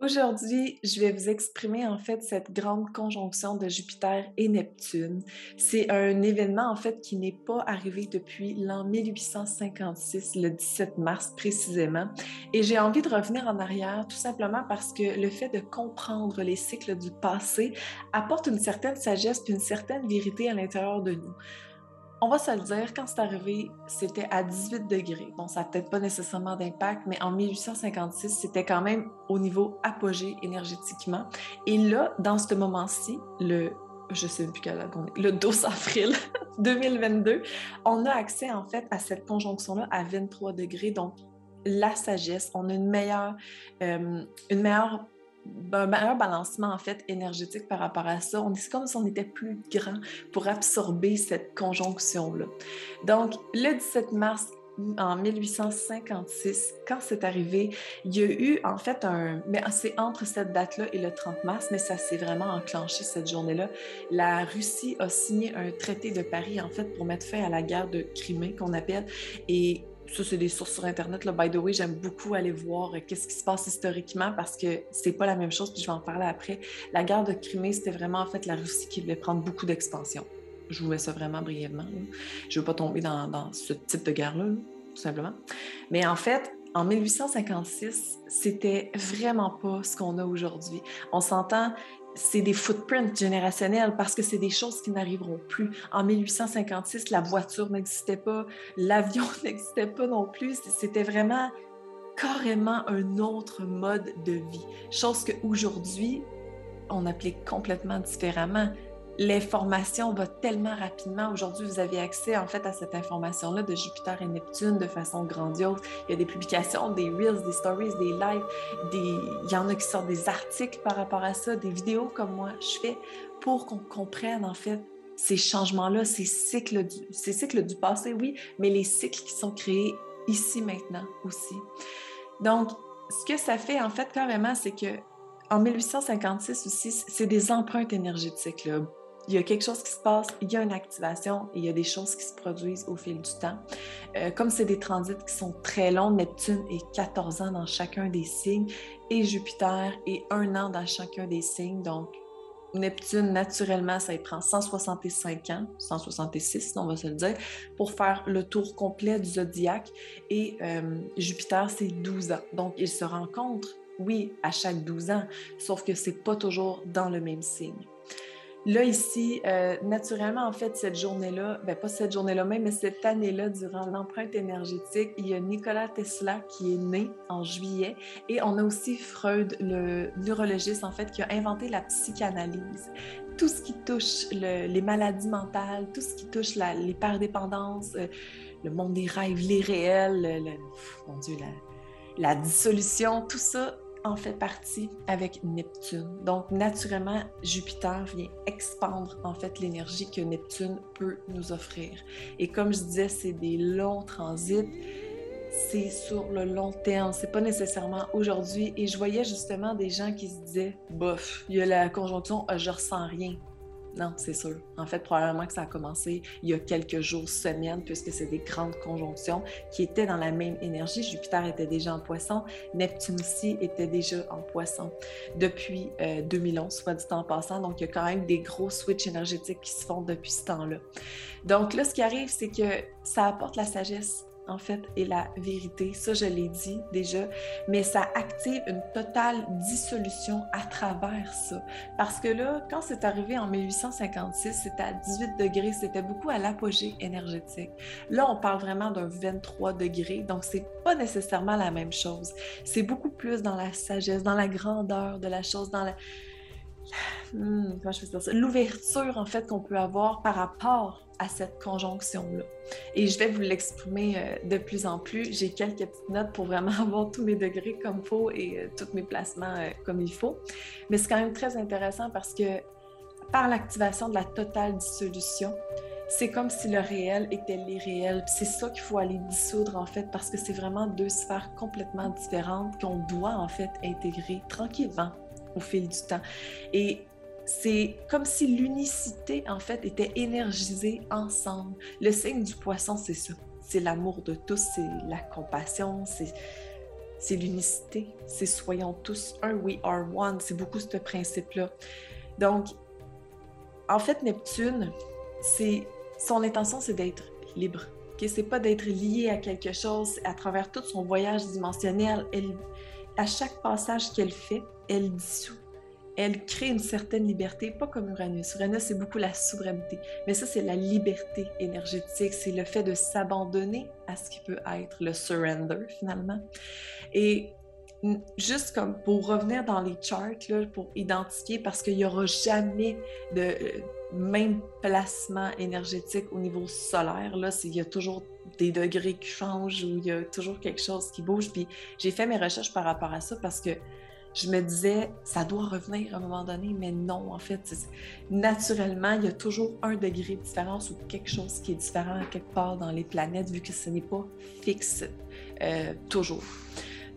Aujourd'hui, je vais vous exprimer en fait cette grande conjonction de Jupiter et Neptune. C'est un événement en fait qui n'est pas arrivé depuis l'an 1856, le 17 mars précisément. Et j'ai envie de revenir en arrière tout simplement parce que le fait de comprendre les cycles du passé apporte une certaine sagesse et une certaine vérité à l'intérieur de nous on va se le dire, quand c'est arrivé, c'était à 18 degrés. Bon, ça n'a peut-être pas nécessairement d'impact, mais en 1856, c'était quand même au niveau apogée énergétiquement. Et là, dans ce moment-ci, le je sais plus quelle date le 12 avril 2022, on a accès en fait à cette conjonction-là à 23 degrés. Donc, la sagesse, on a une meilleure, euh, une meilleure un meilleur balancement en énergétique par rapport à ça. On est comme si on était plus grand pour absorber cette conjonction-là. Donc, le 17 mars en 1856, quand c'est arrivé, il y a eu en fait un... Mais c'est entre cette date-là et le 30 mars, mais ça s'est vraiment enclenché cette journée-là. La Russie a signé un traité de Paris en fait pour mettre fin à la guerre de Crimée qu'on appelle. Et ça, c'est des sources sur Internet. Là. By the way, j'aime beaucoup aller voir euh, qu'est-ce qui se passe historiquement parce que c'est pas la même chose, puis je vais en parler après. La guerre de Crimée, c'était vraiment en fait la Russie qui voulait prendre beaucoup d'expansion. Je vous mets ça vraiment brièvement. Je veux pas tomber dans, ce type de guerre-là, tout simplement. Mais en fait, en 1856, c'était vraiment pas ce qu'on a aujourd'hui. On s'entend, c'est des footprints générationnels parce que c'est des choses qui n'arriveront plus. En 1856, la voiture n'existait pas, l'avion n'existait pas non plus. C'était vraiment carrément un autre mode de vie. Chose qu'aujourd'hui, on applique complètement différemment l'information va tellement rapidement. Aujourd'hui, vous avez accès en fait à cette information-là de Jupiter et Neptune de façon grandiose. Il y a des publications, des reels, des stories, des lives, il y en a qui sortent des articles par rapport à ça, des vidéos comme moi je fais pour qu'on comprenne en fait ces changements-là, ces cycles, du... ces cycles du passé, oui, mais les cycles qui sont créés ici maintenant aussi. Donc, ce que ça fait en fait carrément, c'est que en 1856 aussi, c'est des empreintes énergétiques. Là il y a quelque chose qui se passe, il y a une activation et il y a des choses qui se produisent au fil du temps. Euh, comme c'est des transits qui sont très longs, Neptune est 14 ans dans chacun des signes et Jupiter est un an dans chacun des signes. Donc, Neptune, naturellement, ça y prend 165 ans, 166, on va se le dire, pour faire le tour complet du zodiaque. Et euh, Jupiter, c'est 12 ans. Donc, ils se rencontrent, oui, à chaque 12 ans, sauf que c'est pas toujours dans le même signe. Là, ici, euh, naturellement, en fait, cette journée-là, ben pas cette journée-là même, mais cette année-là, durant l'empreinte énergétique, il y a Nikola Tesla qui est né en juillet et on a aussi Freud, le neurologiste, en fait, qui a inventé la psychanalyse. Tout ce qui touche les maladies mentales, tout ce qui touche la, les perdépendances, euh, le monde des rêves, les réels, mon Dieu, la, la dissolution, tout ça, en fait partie avec Neptune. Donc, naturellement, Jupiter vient expandre en fait l'énergie que Neptune peut nous offrir. Et comme je disais, c'est des longs transits. C'est sur le long terme, c'est pas nécessairement aujourd'hui. Et je voyais justement des gens qui se disaient, bof, il y a la conjonction, je ressens rien. Non, c'est sûr. En fait, probablement que ça a commencé il y a quelques jours, semaines, puisque c'est des grandes conjonctions qui étaient dans la même énergie. Jupiter était déjà en poisson, Neptune aussi était déjà en poisson depuis 2011, euh, soit dit en passant. Donc, il y a quand même des gros switches énergétiques qui se font depuis ce temps-là. Donc là, ce qui arrive, c'est que ça apporte la sagesse en fait, est la vérité. Ça, je l'ai dit déjà, mais ça active une totale dissolution à travers ça. Parce que là, quand c'est arrivé en 1856, c'était à 18 degrés, c'était beaucoup à l'apogée énergétique. Là, on parle vraiment d'un 23 degrés, donc c'est pas nécessairement la même chose. C'est beaucoup plus dans la sagesse, dans la grandeur de la chose, dans la Hmm, l'ouverture en fait qu'on peut avoir par rapport à cette conjonction-là. Et je vais vous l'exprimer euh, de plus en plus. J'ai quelques petites notes pour vraiment avoir tous mes degrés comme il faut et euh, tous mes placements euh, comme il faut. Mais c'est quand même très intéressant parce que par l'activation de la totale dissolution, c'est comme si le réel était l'irréel. C'est ça qu'il faut aller dissoudre en fait parce que c'est vraiment deux sphères complètement différentes qu'on doit en fait intégrer tranquillement au fil du temps. Et c'est comme si l'unicité, en fait, était énergisée ensemble. Le signe du poisson, c'est ça. C'est l'amour de tous, c'est la compassion, c'est l'unicité, c'est soyons tous un, we are one, c'est beaucoup ce principe-là. Donc, en fait, Neptune, c'est son intention, c'est d'être libre. Ce C'est pas d'être lié à quelque chose à travers tout son voyage dimensionnel. À chaque passage qu'elle fait, elle dissout elle crée une certaine liberté, pas comme Uranus. Uranus, c'est beaucoup la souveraineté, mais ça, c'est la liberté énergétique, c'est le fait de s'abandonner à ce qui peut être le surrender, finalement. Et juste comme pour revenir dans les charts, là, pour identifier, parce qu'il n'y aura jamais de euh, même placement énergétique au niveau solaire. Là, il y a toujours des degrés qui changent ou il y a toujours quelque chose qui bouge. Puis j'ai fait mes recherches par rapport à ça parce que je me disais, ça doit revenir à un moment donné, mais non, en fait, naturellement, il y a toujours un degré de différence ou quelque chose qui est différent quelque part dans les planètes, vu que ce n'est pas fixe euh, toujours.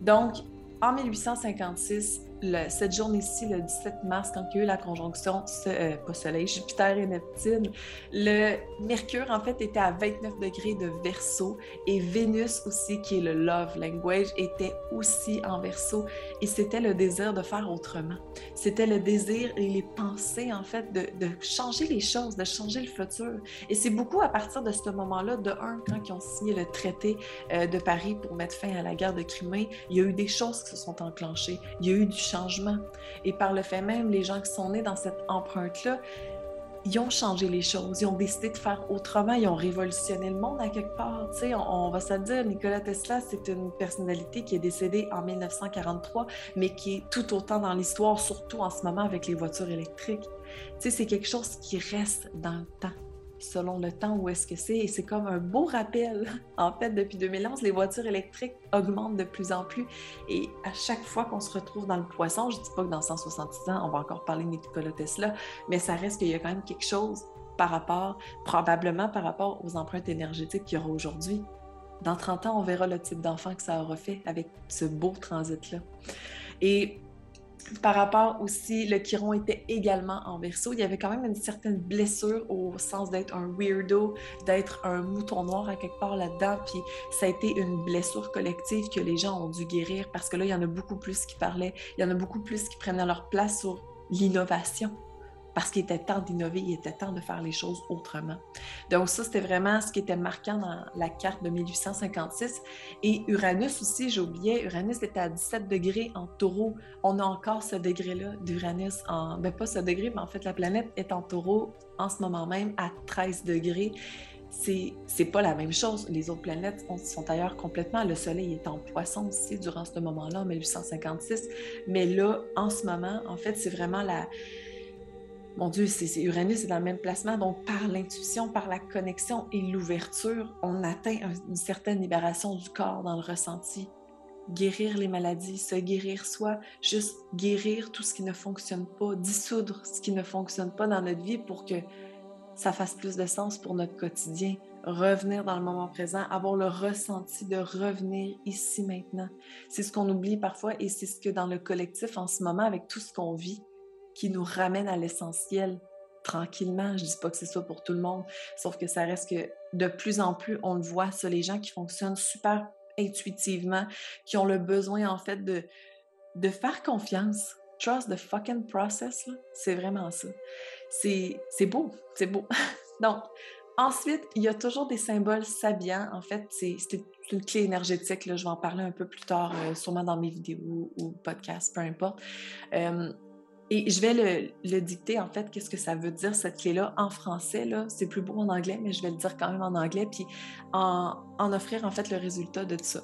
Donc, en 1856, cette journée-ci, le 17 mars, quand il y a eu la conjonction, euh, pas Soleil, Jupiter et Neptune, le Mercure, en fait, était à 29 degrés de verso et Vénus aussi, qui est le love language, était aussi en verso. Et c'était le désir de faire autrement. C'était le désir et les pensées, en fait, de, de changer les choses, de changer le futur. Et c'est beaucoup à partir de ce moment-là, de un, quand ils ont signé le traité euh, de Paris pour mettre fin à la guerre de Crimée, il y a eu des choses qui se sont enclenchées. Il y a eu du changement. Et par le fait même, les gens qui sont nés dans cette empreinte-là, ils ont changé les choses, ils ont décidé de faire autrement, ils ont révolutionné le monde à quelque part. Tu sais, on, va se dire, Nikola Tesla, c'est une personnalité qui est décédée en 1943, mais qui est tout autant dans l'histoire, surtout en ce moment avec les voitures électriques. Tu sais, c'est quelque chose qui reste dans le temps selon le temps où est-ce que c'est. Et c'est comme un beau rappel. En fait, depuis 2011, les voitures électriques augmentent de plus en plus. Et à chaque fois qu'on se retrouve dans le poisson, je ne dis pas que dans 166 ans, on va encore parler de Nikola Tesla, mais ça reste qu'il y a quand même quelque chose par rapport, probablement par rapport aux empreintes énergétiques qu'il y aura aujourd'hui. Dans 30 ans, on verra le type d'enfant que ça aura fait avec ce beau transit-là. Et par rapport aussi, le Chiron était également en verso. Il y avait quand même une certaine blessure au sens d'être un weirdo, d'être un mouton noir à quelque part là-dedans. Puis ça a été une blessure collective que les gens ont dû guérir parce que là, il y en a beaucoup plus qui parlaient, il y en a beaucoup plus qui prenaient leur place sur l'innovation parce qu'il était temps d'innover, il était temps de faire les choses autrement. Donc ça, c'était vraiment ce qui était marquant dans la carte de 1856. Et Uranus aussi, j'oubliais, Uranus était à 17 degrés en taureau. On a encore ce degré-là d'Uranus, en, ben pas ce degré, mais en fait la planète est en taureau en ce moment même à 13 degrés c'est pas la même chose. Les autres planètes sont ailleurs complètement. Le Soleil est en poisson aussi durant ce moment-là, en 1856. Mais là, en ce moment, en fait, c'est vraiment la, mon Dieu, c'est Uranus est dans le même placement, donc par l'intuition, par la connexion et l'ouverture, on atteint une certaine libération du corps dans le ressenti. Guérir les maladies, se guérir soi, juste guérir tout ce qui ne fonctionne pas, dissoudre ce qui ne fonctionne pas dans notre vie pour que ça fasse plus de sens pour notre quotidien. Revenir dans le moment présent, avoir le ressenti de revenir ici maintenant. C'est ce qu'on oublie parfois et c'est ce que dans le collectif en ce moment, avec tout ce qu'on vit, qui nous ramène à l'essentiel tranquillement. Je dis pas que c'est ça pour tout le monde, sauf que ça reste que de plus en plus, on le voit, ça, les gens qui fonctionnent super intuitivement, qui ont le besoin en fait de, de faire confiance. Trust the fucking process, c'est vraiment ça. C'est beau, c'est beau. Donc, ensuite, il y a toujours des symboles sabiens. En fait, c'est une clé énergétique. Là, je vais en parler un peu plus tard, euh, sûrement dans mes vidéos ou podcasts, peu importe. Euh, et je vais le, dicter, en fait, qu'est-ce que ça veut dire, cette clé-là, en français. Là. C'est plus beau en anglais, mais je vais le dire quand même en anglais, puis en, offrir, en fait, le résultat de ça.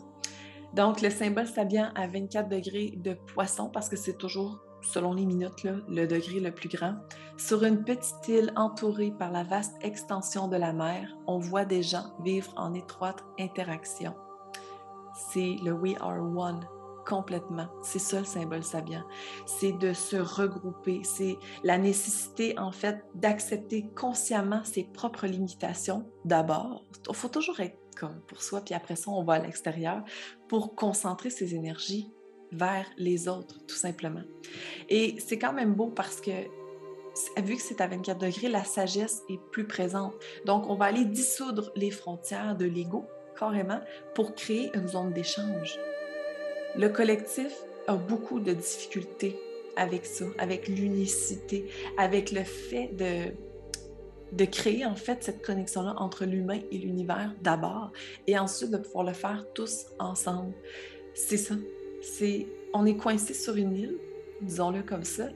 Donc, le symbole sabien à 24 degrés de poisson, parce que c'est toujours, selon les minutes, là, le degré le plus grand. Sur une petite île entourée par la vaste extension de la mer, on voit des gens vivre en étroite interaction. C'est le We Are One complètement. C'est ça le symbole sabien. C'est de se regrouper. C'est la nécessité, en fait, d'accepter consciemment ses propres limitations d'abord. Il faut toujours être comme pour soi, puis après ça, on va à l'extérieur pour concentrer ses énergies vers les autres, tout simplement. Et c'est quand même beau parce que vu que c'est à 24 degrés, la sagesse est plus présente. Donc, on va aller dissoudre les frontières de l'ego, carrément, pour créer une zone d'échange Le collectif a beaucoup de difficultés avec ça, avec l'unicité, avec le fait de, de créer en fait cette connexion-là entre l'humain et l'univers d'abord, et ensuite de pouvoir le faire tous ensemble. C'est ça. On est coincé sur une île, disons-le comme ça,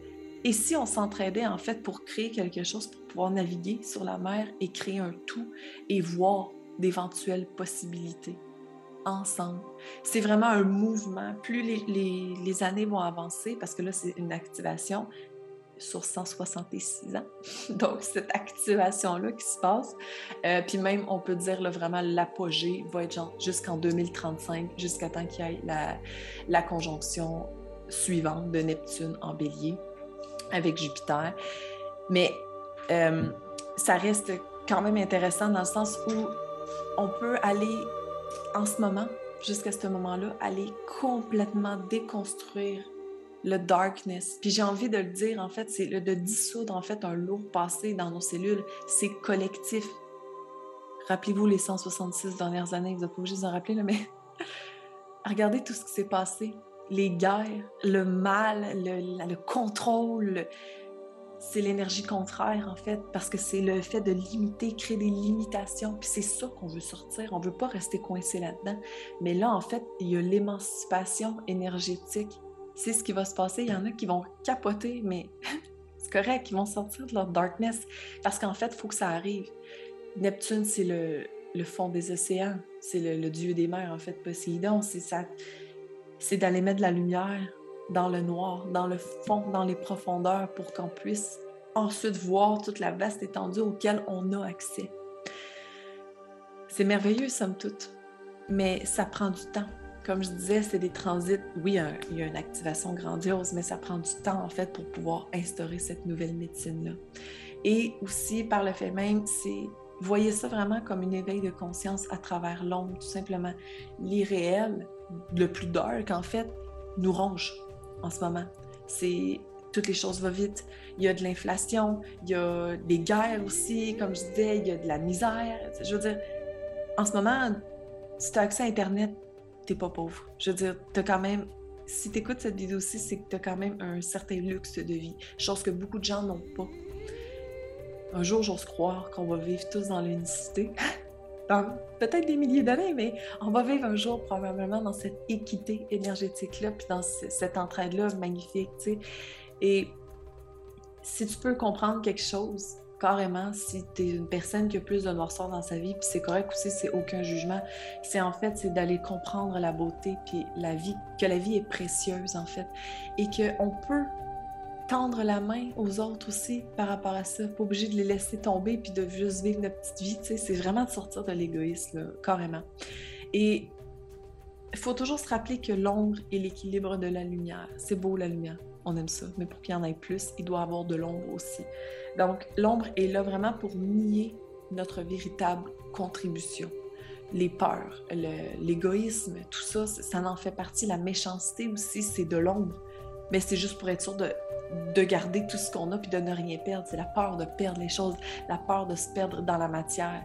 et si on s'entraidait en fait pour créer quelque chose, pour pouvoir naviguer sur la mer et créer un tout et voir d'éventuelles possibilités? Ensemble. C'est vraiment un mouvement. Plus les, années vont avancer, parce que là, c'est une activation sur 166 ans. Donc, cette activation-là qui se passe. Euh, puis même, on peut dire là, vraiment l'apogée va être jusqu'en 2035, jusqu'à temps qu'il y ait la, la conjonction suivante de Neptune en bélier avec Jupiter. Mais euh, ça reste quand même intéressant dans le sens où on peut aller en ce moment, jusqu'à ce moment-là, aller complètement déconstruire le darkness. Puis j'ai envie de le dire, en fait, c'est de dissoudre en fait un lourd passé dans nos cellules. C'est collectif. Rappelez-vous les 166 dernières années, vous n'êtes pas obligé de en rappeler, mais regardez tout ce qui s'est passé. Les guerres, le mal, le contrôle, c'est l'énergie contraire, en fait, parce que c'est le fait de limiter, créer des limitations. Puis c'est ça qu'on veut sortir. On ne veut pas rester coincé là-dedans. Mais là, en fait, il y a l'émancipation énergétique. C'est ce qui va se passer. Il y en a qui vont capoter, mais c'est correct, ils vont sortir de leur darkness. Parce qu'en fait, il faut que ça arrive. Neptune, c'est le, fond des océans. C'est le, le, dieu des mers, en fait, Poséidon. C'est ça. C'est d'aller mettre de la lumière dans le noir, dans le fond, dans les profondeurs, pour qu'on puisse ensuite voir toute la vaste étendue auquel on a accès. C'est merveilleux, somme toute, mais ça prend du temps. Comme je disais, c'est des transits. Oui, il y a une activation grandiose, mais ça prend du temps, en fait, pour pouvoir instaurer cette nouvelle médecine-là. Et aussi, par le fait même, c'est voyez ça vraiment comme une éveil de conscience à travers l'ombre, tout simplement. L'irréel, le plus dark, en fait, nous ronge en ce moment. C'est toutes les choses vont vite. Il y a de l'inflation, il y a des guerres aussi, comme je disais, il y a de la misère. Je veux dire, en ce moment, si tu as accès à Internet, t'es pas pauvre. Je veux dire, tu as quand même. Si tu écoutes cette vidéo aussi, c'est que tu as quand même un certain luxe de vie, chose que beaucoup de gens n'ont pas. Un jour, j'ose croire qu'on va vivre tous dans l'unicité. peut-être des milliers d'années, mais on va vivre un jour probablement dans cette équité énergétique-là, puis dans cette entraide-là magnifique, tu sais. Et si tu peux comprendre quelque chose, carrément, si tu es une personne qui a plus de noirceur dans sa vie, puis c'est correct aussi, c'est aucun jugement, c'est en fait, c'est d'aller comprendre la beauté, puis la vie, que la vie est précieuse, en fait, et qu'on peut tendre la main aux autres aussi par rapport à ça. Pas obligé de les laisser tomber puis de juste vivre notre petite vie. C'est vraiment de sortir de l'égoïsme, carrément. Et il faut toujours se rappeler que l'ombre est l'équilibre de la lumière. C'est beau la lumière, on aime ça, mais pour qu'il y en ait plus, il doit y avoir de l'ombre aussi. Donc l'ombre est là vraiment pour nier notre véritable contribution. Les peurs, l'égoïsme, tout ça, ça en fait partie. La méchanceté aussi, c'est de l'ombre. Mais c'est juste pour être sûr de de garder tout ce qu'on a puis de ne rien perdre. C'est la peur de perdre les choses, la peur de se perdre dans la matière.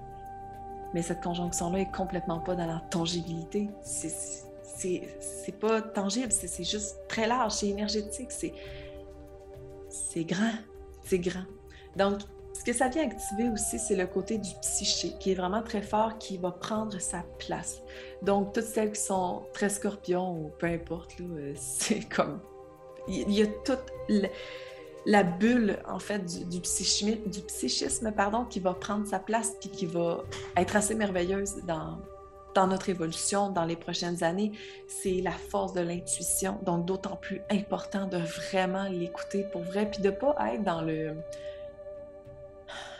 Mais cette conjonction-là est complètement pas dans la tangibilité. C'est pas tangible, c'est juste très large, c'est énergétique, c'est grand, c'est grand. Donc, ce que ça vient activer aussi, c'est le côté du psyché, qui est vraiment très fort, qui va prendre sa place. Donc, toutes celles qui sont très scorpions ou peu importe, c'est comme il y a toute la bulle, en fait, du, psychisme, pardon, qui va prendre sa place puis qui va être assez merveilleuse dans, dans notre évolution dans les prochaines années. C'est la force de l'intuition. Donc, d'autant plus important de vraiment l'écouter pour vrai puis de pas être dans le...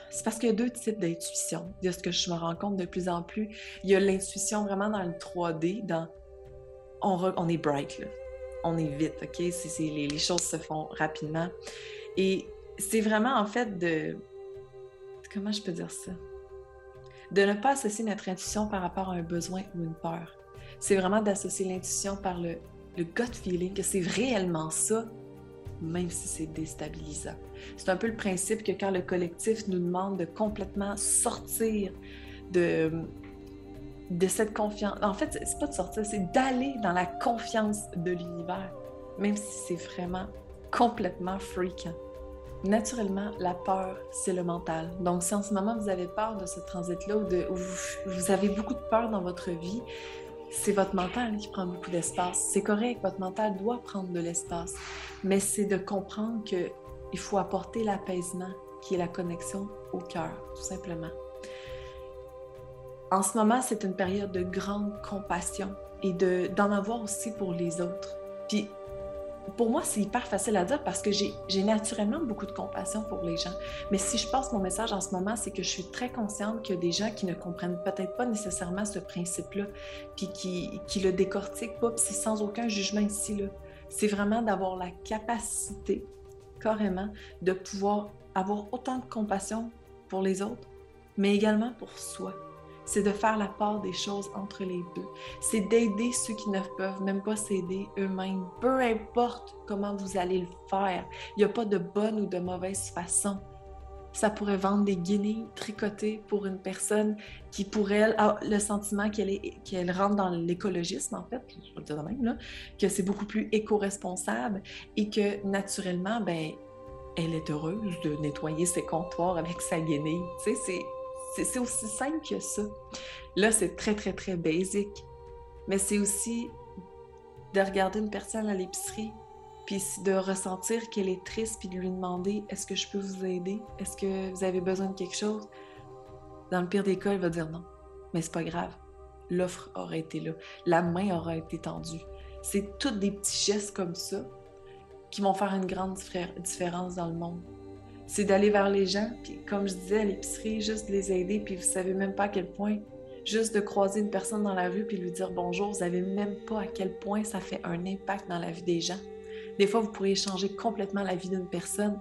C'est parce qu'il y a deux types d'intuition. A ce que je me rends compte de plus en plus. Il y a l'intuition vraiment dans le 3D, dans on, on est bright, là on est vite, OK? les, choses se font rapidement. Et c'est vraiment en fait de... Comment je peux dire ça? De ne pas associer notre intuition par rapport à un besoin ou une peur. C'est vraiment d'associer l'intuition par le gut feeling, que c'est réellement ça, même si c'est déstabilisant. C'est un peu le principe que quand le collectif nous demande de complètement sortir de de cette confiance. En fait, c'est pas de sortir, c'est d'aller dans la confiance de l'univers, même si c'est vraiment complètement freakant. Naturellement, la peur, c'est le mental. Donc, si en ce moment vous avez peur de ce transit-là ou, vous, avez beaucoup de peur dans votre vie, c'est votre mental qui prend beaucoup d'espace. C'est correct, votre mental doit prendre de l'espace, mais c'est de comprendre qu'il faut apporter l'apaisement, qui est la connexion au cœur, tout simplement. En ce moment, c'est une période de grande compassion et d'en avoir aussi pour les autres. Puis pour moi, c'est hyper facile à dire parce que j'ai naturellement beaucoup de compassion pour les gens. Mais si je passe mon message en ce moment, c'est que je suis très consciente qu'il y a des gens qui ne comprennent peut-être pas nécessairement ce principe-là, puis qui, qui le décortiquent pas, puis c'est sans aucun jugement ici. là. C'est vraiment d'avoir la capacité, carrément, de pouvoir avoir autant de compassion pour les autres, mais également pour soi c'est de faire la part des choses entre les deux. C'est d'aider ceux qui ne peuvent même pas s'aider eux-mêmes. Peu importe comment vous allez le faire, il n'y a pas de bonne ou de mauvaise façon. Ça pourrait vendre des guenilles tricotées pour une personne qui, pour elle, a le sentiment qu'elle qu'elle rentre dans l'écologisme, en fait, je vais le dire même, là, que c'est beaucoup plus éco-responsable et que, naturellement, ben, elle est heureuse de nettoyer ses comptoirs avec sa guenille. Tu sais, c'est aussi simple que ça. Là, c'est très, très, très basic. Mais c'est aussi de regarder une personne à l'épicerie, puis de ressentir qu'elle est triste, puis de lui demander Est-ce que je peux vous aider? Est-ce que vous avez besoin de quelque chose Dans le pire des cas, elle va dire non. Mais c'est pas grave. L'offre aura été là. La main aura été tendue. C'est tous des petits gestes comme ça qui vont faire une grande différence dans le monde c'est d'aller vers les gens, puis comme je disais à l'épicerie, juste de les aider, puis vous savez même pas à quel point, juste de croiser une personne dans la rue puis lui dire bonjour, vous savez même pas à quel point ça fait un impact dans la vie des gens. Des fois, vous pourriez changer complètement la vie d'une personne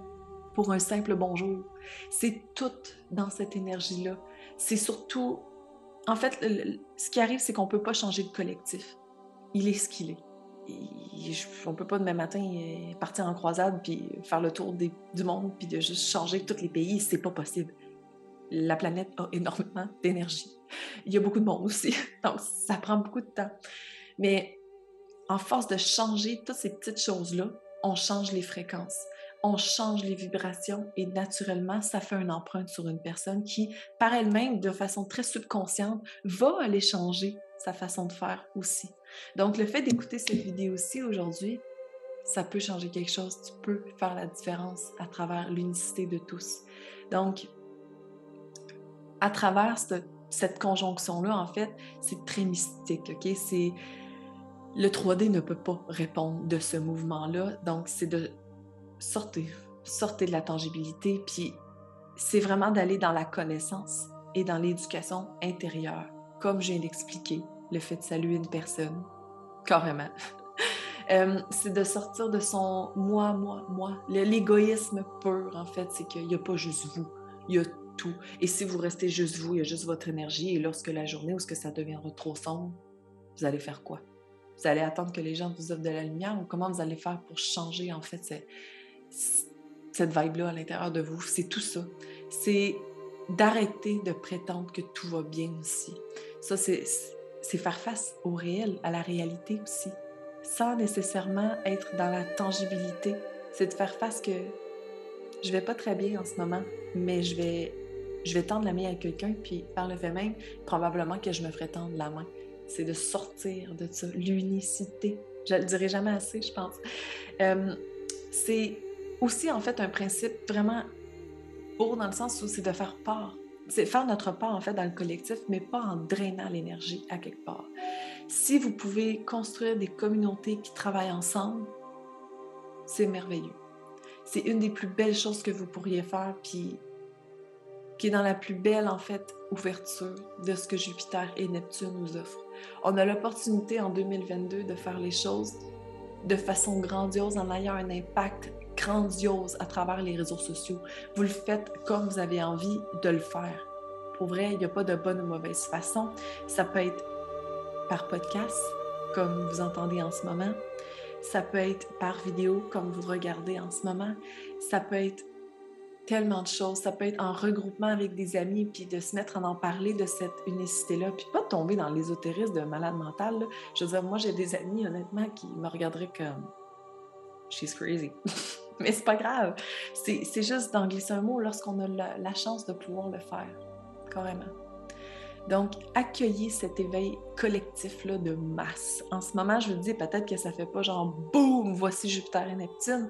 pour un simple bonjour. C'est tout dans cette énergie-là. C'est surtout, en fait, ce qui arrive, c'est qu'on peut pas changer le collectif. Il est ce qu'il est on peut pas demain matin euh, partir en croisade puis faire le tour du monde puis de juste changer tous les pays, c'est pas possible. La planète a énormément d'énergie. Il y a beaucoup de monde aussi, donc ça prend beaucoup de temps. Mais en force de changer toutes ces petites choses-là, on change les fréquences, on change les vibrations et naturellement, ça fait une empreinte sur une personne qui, par elle-même, de façon très subconsciente, va aller changer sa façon de faire aussi. Donc, le fait d'écouter cette vidéo-ci aujourd'hui, ça peut changer quelque chose. Tu peux faire la différence à travers l'unicité de tous. Donc, à travers cette, conjonction-là, en fait, c'est très mystique, OK? C'est... Le 3D ne peut pas répondre de ce mouvement-là. Donc, c'est de sortir, sortir de la tangibilité, puis c'est vraiment d'aller dans la connaissance et dans l'éducation intérieure, comme je viens d'expliquer le fait de saluer une personne, carrément. Euh, c'est de sortir de son moi, moi, moi. L'égoïsme pur, en fait, c'est qu'il n'y a pas juste vous, il y a tout. Et si vous restez juste vous, il y a juste votre énergie. Et lorsque la journée où ce que ça deviendra trop sombre, vous allez faire quoi? Vous allez attendre que les gens vous offrent de la lumière ou comment vous allez faire pour changer, en fait, cette, cette vibe-là à l'intérieur de vous? C'est tout ça. C'est d'arrêter de prétendre que tout va bien aussi. Ça, c'est c'est faire face au réel, à la réalité aussi, sans nécessairement être dans la tangibilité. C'est de faire face que je vais pas très bien en ce moment, mais je vais, je vais tendre la main à quelqu'un, puis par le fait même, probablement que je me ferai tendre la main. C'est de sortir de ça, l'unicité. Je le dirai jamais assez, je pense. Euh, c'est aussi en fait un principe vraiment beau dans le sens où c'est de faire part c'est faire notre part en fait dans le collectif, mais pas en drainant l'énergie à quelque part. Si vous pouvez construire des communautés qui travaillent ensemble, c'est merveilleux. C'est une des plus belles choses que vous pourriez faire, puis qui est dans la plus belle en fait ouverture de ce que Jupiter et Neptune nous offrent. On a l'opportunité en 2022 de faire les choses de façon grandiose en ayant un impact grandiose à travers les réseaux sociaux. Vous le faites comme vous avez envie de le faire. Pour vrai, il n'y a pas de bonne ou mauvaise façon. Ça peut être par podcast, comme vous entendez en ce moment. Ça peut être par vidéo, comme vous regardez en ce moment. Ça peut être tellement de choses. Ça peut être en regroupement avec des amis, puis de se mettre à en parler de cette unicité-là, puis pas tomber dans l'ésotérisme de malade mental. Je veux dire, moi, j'ai des amis, honnêtement, qui me regarderaient comme « she's crazy ». Mais c'est pas grave. C'est juste d'en glisser un mot lorsqu'on a la, chance de pouvoir le faire, carrément. Donc, accueillez cet éveil collectif-là de masse. En ce moment, je vous dis peut-être que ça fait pas genre boum, voici Jupiter et Neptune,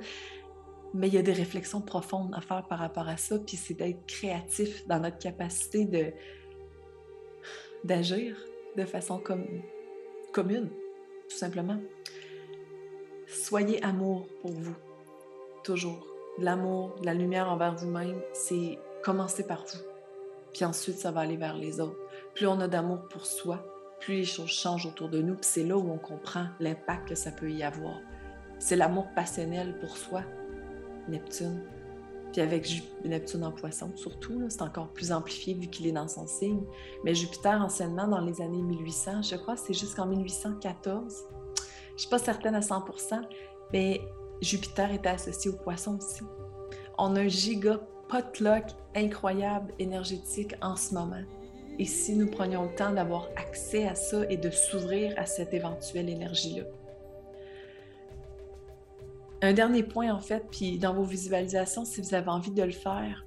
mais il y a des réflexions profondes à faire par rapport à ça, puis c'est d'être créatif dans notre capacité de d'agir de façon commune, tout simplement. Soyez amour pour vous, toujours. L'amour, la lumière envers vous-même, c'est commencer par vous. Puis ensuite, ça va aller vers les autres. Plus on a d'amour pour soi, plus les choses changent autour de nous. Puis c'est là où on comprend l'impact que ça peut y avoir. C'est l'amour passionnel pour soi, Neptune. Puis avec Neptune en poisson, surtout, c'est encore plus amplifié vu qu'il est dans son signe. Mais Jupiter, anciennement, dans les années 1800, je crois c'est jusqu'en 1814. Je ne suis pas certaine à 100% mais Jupiter était associé au poisson aussi. On a un giga potluck incroyable énergétique en ce moment. Et si nous prenions le temps d'avoir accès à ça et de s'ouvrir à cette éventuelle énergie-là. Un dernier point, en fait, puis dans vos visualisations, si vous avez envie de le faire,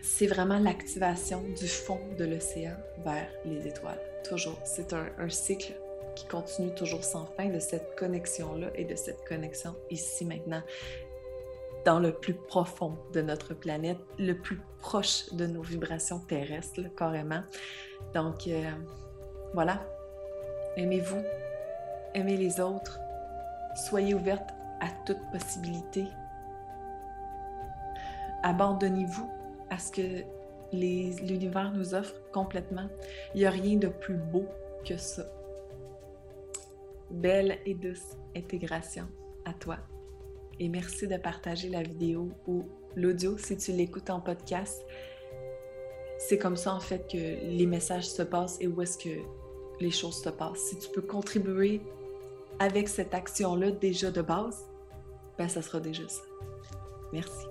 c'est vraiment l'activation du fond de l'océan vers les étoiles. Toujours. C'est un, un, cycle qui continue toujours sans fin de cette connexion-là et de cette connexion ici maintenant, dans le plus profond de notre planète, le plus proche de nos vibrations terrestres, carrément. Donc, euh, voilà. Aimez-vous, aimez les autres, soyez ouverte à toute possibilité. Abandonnez-vous à ce que l'univers nous offre complètement. Il n'y a rien de plus beau que ça. Belle et douce intégration à toi. Et merci de partager la vidéo ou l'audio si tu l'écoutes en podcast. C'est comme ça en fait que les messages se passent et où est-ce que les choses se passent. Si tu peux contribuer avec cette action-là déjà de base, ben ça sera déjà ça. Merci.